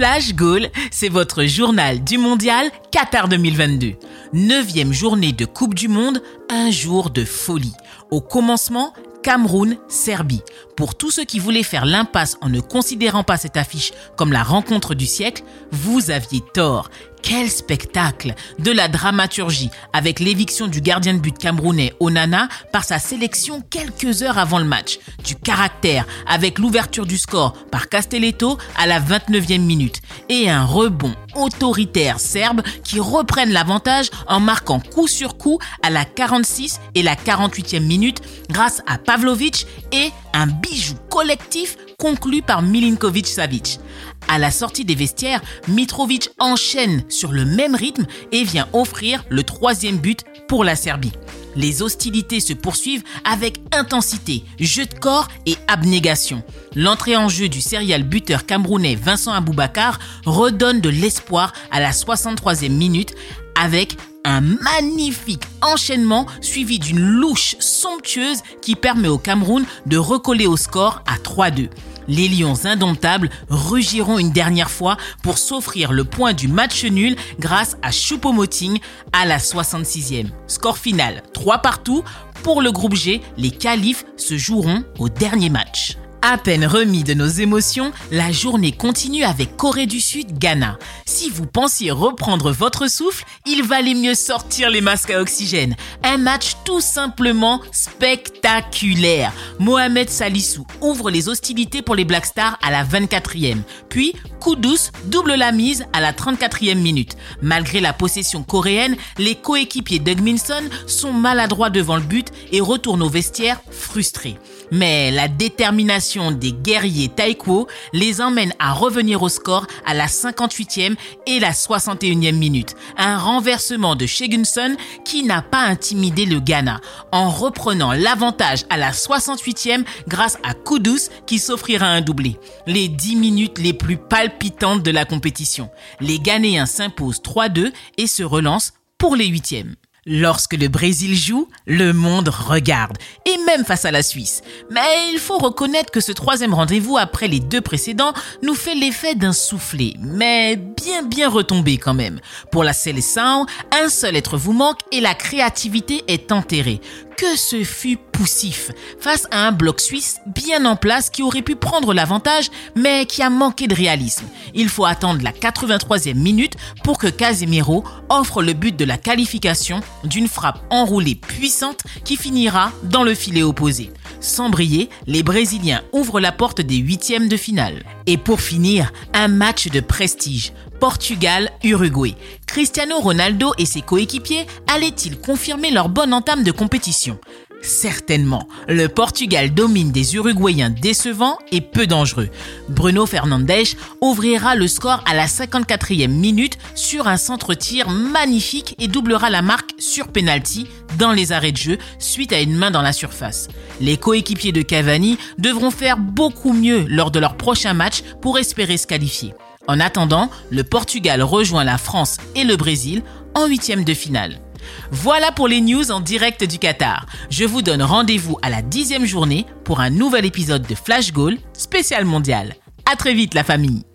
Flash Goal, c'est votre journal du mondial Qatar 2022. Neuvième journée de Coupe du Monde, un jour de folie. Au commencement, Cameroun, Serbie. Pour tous ceux qui voulaient faire l'impasse en ne considérant pas cette affiche comme la rencontre du siècle, vous aviez tort. Quel spectacle De la dramaturgie avec l'éviction du gardien de but camerounais Onana par sa sélection quelques heures avant le match. Du caractère avec l'ouverture du score par Castelletto à la 29e minute. Et un rebond autoritaire serbe qui reprennent l'avantage en marquant coup sur coup à la 46 et la 48e minute grâce à Pavlovic et un bijou collectif conclu par Milinkovic Savic. À la sortie des vestiaires, Mitrovic enchaîne sur le même rythme et vient offrir le troisième but pour la Serbie. Les hostilités se poursuivent avec intensité, jeu de corps et abnégation. L'entrée en jeu du serial buteur camerounais Vincent Aboubakar redonne de l'espoir à la 63e minute avec un magnifique enchaînement suivi d'une louche somptueuse qui permet au Cameroun de recoller au score à 3-2 les Lions indomptables rugiront une dernière fois pour s'offrir le point du match nul grâce à Choupo-Moting à la 66e. Score final 3 partout. Pour le groupe G, les qualifs se joueront au dernier match. À peine remis de nos émotions, la journée continue avec Corée du Sud, Ghana. Si vous pensiez reprendre votre souffle, il valait mieux sortir les masques à oxygène. Un match tout simplement spectaculaire. Mohamed Salissou ouvre les hostilités pour les Black Stars à la 24e. Puis, Kudus double la mise à la 34e minute. Malgré la possession coréenne, les coéquipiers d'Ugminson sont maladroits devant le but et retournent au vestiaire frustrés. Mais la détermination des guerriers taïko les emmène à revenir au score à la 58e et la 61e minute. Un renversement de Shegunson qui n'a pas intimidé le Ghana en reprenant l'avantage à la 68e grâce à Kudus qui s'offrira un doublé. Les 10 minutes les plus palpitantes de la compétition. Les Ghanéens s'imposent 3-2 et se relancent pour les huitièmes. Lorsque le Brésil joue, le monde regarde, et même face à la Suisse. Mais il faut reconnaître que ce troisième rendez-vous après les deux précédents nous fait l'effet d'un soufflet, mais bien bien retombé quand même. Pour la sélection, un seul être vous manque et la créativité est enterrée que ce fut face à un bloc suisse bien en place qui aurait pu prendre l'avantage mais qui a manqué de réalisme. Il faut attendre la 83e minute pour que Casemiro offre le but de la qualification d'une frappe enroulée puissante qui finira dans le filet opposé. Sans briller, les Brésiliens ouvrent la porte des huitièmes de finale. Et pour finir, un match de prestige. Portugal-Uruguay. Cristiano Ronaldo et ses coéquipiers allaient-ils confirmer leur bonne entame de compétition? Certainement, le Portugal domine des Uruguayens décevants et peu dangereux. Bruno Fernandes ouvrira le score à la 54e minute sur un centre-tir magnifique et doublera la marque sur penalty dans les arrêts de jeu suite à une main dans la surface. Les coéquipiers de Cavani devront faire beaucoup mieux lors de leur prochain match pour espérer se qualifier. En attendant, le Portugal rejoint la France et le Brésil en huitième de finale. Voilà pour les news en direct du Qatar. Je vous donne rendez-vous à la dixième journée pour un nouvel épisode de Flash Goal spécial mondial. À très vite la famille.